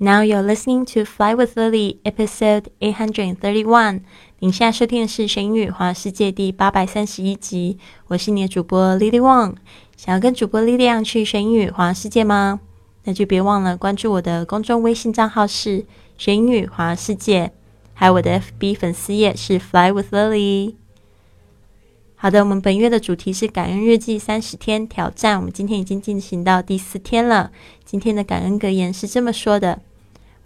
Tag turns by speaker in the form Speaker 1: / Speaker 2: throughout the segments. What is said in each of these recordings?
Speaker 1: Now you're listening to Fly with Lily, episode eight hundred and thirty-one. 您现在收听的是《神语华世界》第八百三十一集。我是你的主播 Lily Wang。想要跟主播 Lily 样去神语华世界吗？那就别忘了关注我的公众微信账号是“神语华世界”，还有我的 FB 粉丝页是 “Fly with Lily”。好的，我们本月的主题是感恩日记三十天挑战。我们今天已经进行到第四天了。今天的感恩格言是这么说的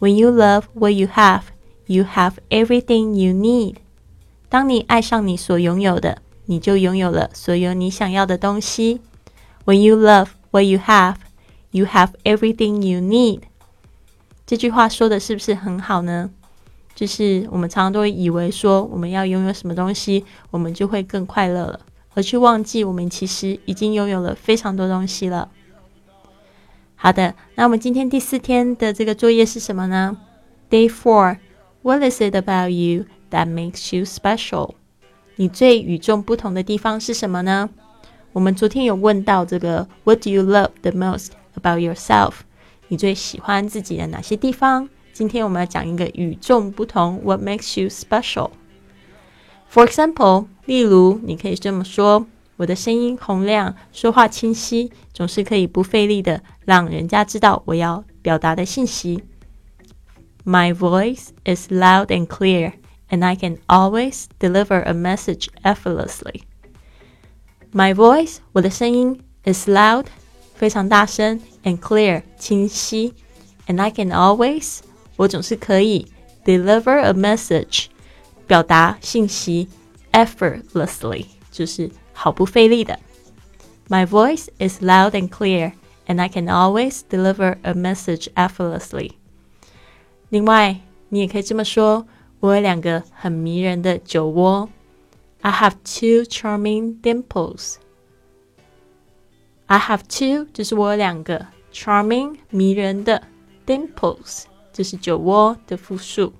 Speaker 1: ：“When you love what you have, you have everything you need。”当你爱上你所拥有的，你就拥有了所有你想要的东西。When you love what you have, you have everything you need。这句话说的是不是很好呢？就是我们常常都会以为说我们要拥有什么东西，我们就会更快乐了，而去忘记我们其实已经拥有了非常多东西了。好的，那我们今天第四天的这个作业是什么呢？Day four, what is it about you? That makes you special。你最与众不同的地方是什么呢？我们昨天有问到这个，What do you love the most about yourself？你最喜欢自己的哪些地方？今天我们要讲一个与众不同，What makes you special？For example，例如你可以这么说：我的声音洪亮，说话清晰，总是可以不费力的让人家知道我要表达的信息。My voice is loud and clear。and I can always deliver a message effortlessly. My voice, 我的声音 is loud, 非常大声 and clear, 清晰 and I can always, 我总是可以 deliver a message, 表达信息 effortlessly, 就是毫不费力的。My voice is loud and clear, and I can always deliver a message effortlessly. 另外，你也可以这么说。我有两个很迷人的酒窝。I have two charming dimples. I have two 就是我有两个 charming 迷人的 dimples，就是酒窝的复数。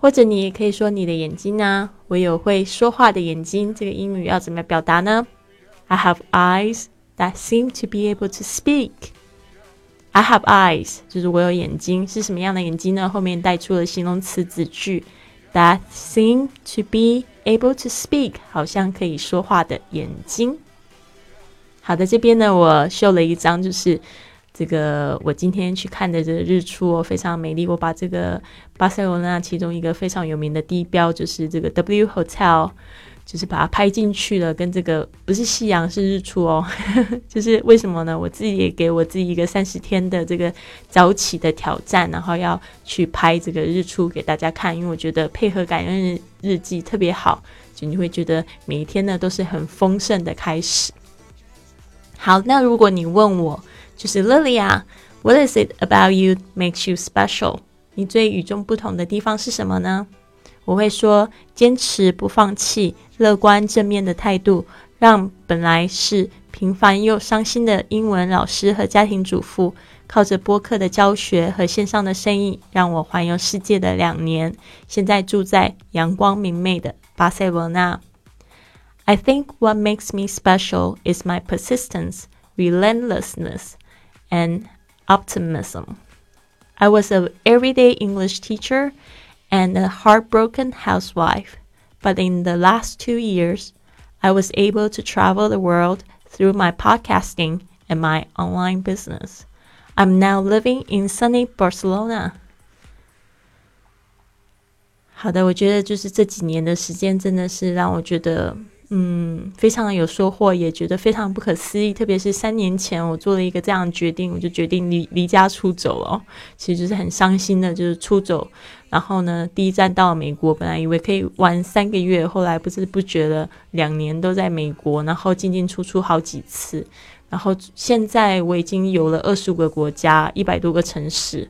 Speaker 1: 或者你也可以说你的眼睛啊，我有会说话的眼睛。这个英语要怎么表达呢？I have eyes that seem to be able to speak. I have eyes，就是我有眼睛，是什么样的眼睛呢？后面带出了形容词子句，that seem to be able to speak，好像可以说话的眼睛。好的，这边呢，我秀了一张，就是这个我今天去看的这个日出哦，非常美丽。我把这个巴塞罗那其中一个非常有名的地标，就是这个 W Hotel。就是把它拍进去了，跟这个不是夕阳是日出哦，就是为什么呢？我自己也给我自己一个三十天的这个早起的挑战，然后要去拍这个日出给大家看，因为我觉得配合感恩日日记特别好，就你会觉得每一天呢都是很丰盛的开始。好，那如果你问我，就是 Lily 啊，What is it about you makes you special？你最与众不同的地方是什么呢？我会说，坚持不放弃。乐观正面的态度，让本来是平凡又伤心的英文老师和家庭主妇，靠着播客的教学和线上的生意，让我环游世界的两年，现在住在阳光明媚的巴塞罗那。I think what makes me special is my persistence, relentlessness, and optimism. I was a everyday English teacher and a heartbroken housewife. But in the last two years, I was able to travel the world through my podcasting and my online business. I'm now living in sunny Barcelona. 好的，我觉得就是这几年的时间，真的是让我觉得 嗯，非常的有收获，也觉得非常不可思议。特别是三年前，我做了一个这样的决定，我就决定离离家出走了。其实就是很伤心的，就是出走。然后呢，第一站到了美国，本来以为可以玩三个月，后来不知不觉的两年都在美国，然后进进出出好几次。然后现在我已经有了二十五个国家，一百多个城市。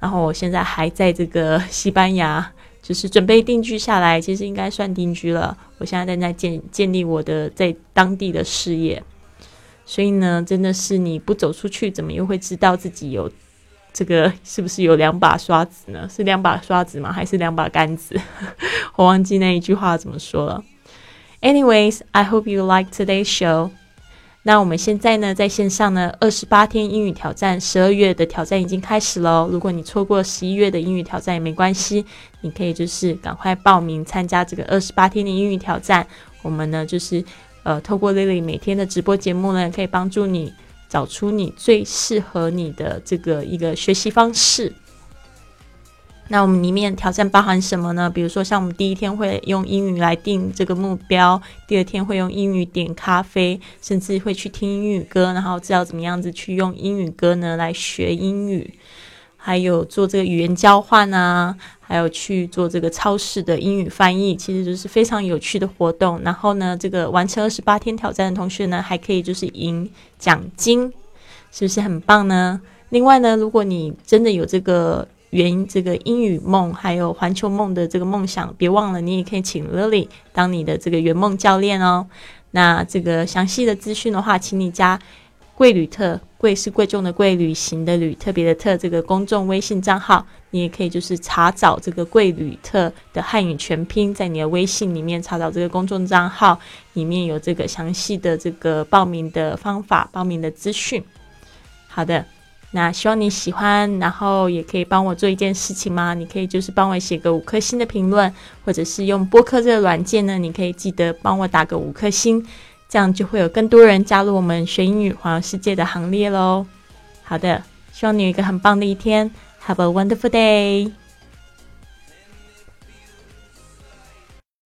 Speaker 1: 然后我现在还在这个西班牙。就是准备定居下来，其实应该算定居了。我现在正在建建立我的在当地的事业，所以呢，真的是你不走出去，怎么又会知道自己有这个是不是有两把刷子呢？是两把刷子吗？还是两把杆子？我忘记那一句话怎么说了。Anyways, I hope you like today's show. 那我们现在呢，在线上呢，二十八天英语挑战，十二月的挑战已经开始喽。如果你错过十一月的英语挑战也没关系，你可以就是赶快报名参加这个二十八天的英语挑战。我们呢，就是呃，透过 Lily 每天的直播节目呢，可以帮助你找出你最适合你的这个一个学习方式。那我们里面挑战包含什么呢？比如说，像我们第一天会用英语来定这个目标，第二天会用英语点咖啡，甚至会去听英语歌，然后知道怎么样子去用英语歌呢来学英语，还有做这个语言交换啊，还有去做这个超市的英语翻译，其实就是非常有趣的活动。然后呢，这个完成二十八天挑战的同学呢，还可以就是赢奖金，是不是很棒呢？另外呢，如果你真的有这个。圆这个英语梦，还有环球梦的这个梦想，别忘了，你也可以请 Lily 当你的这个圆梦教练哦。那这个详细的资讯的话，请你加贵旅特，贵是贵重的贵，旅行的旅，特别的特这个公众微信账号，你也可以就是查找这个贵旅特的汉语全拼，在你的微信里面查找这个公众账号，里面有这个详细的这个报名的方法、报名的资讯。好的。那希望你喜欢，然后也可以帮我做一件事情吗？你可以就是帮我写个五颗星的评论，或者是用播客这个软件呢，你可以记得帮我打个五颗星，这样就会有更多人加入我们学英语环游世界的行列喽。好的，希望你有一个很棒的一天，Have a wonderful day。